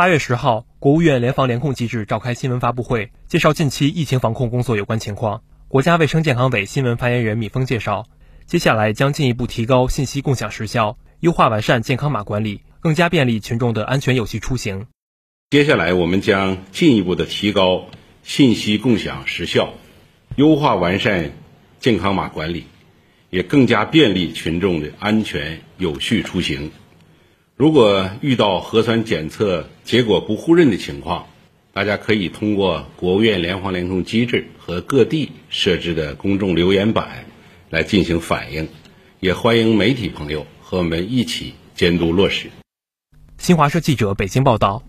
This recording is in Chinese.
八月十号，国务院联防联控机制召开新闻发布会，介绍近期疫情防控工作有关情况。国家卫生健康委新闻发言人米峰介绍，接下来将进一步提高信息共享时效，优化完善健康码管理，更加便利群众的安全有序出行。接下来，我们将进一步的提高信息共享时效，优化完善健康码管理，也更加便利群众的安全有序出行。如果遇到核酸检测结果不互认的情况，大家可以通过国务院联防联控机制和各地设置的公众留言板来进行反映，也欢迎媒体朋友和我们一起监督落实。新华社记者北京报道。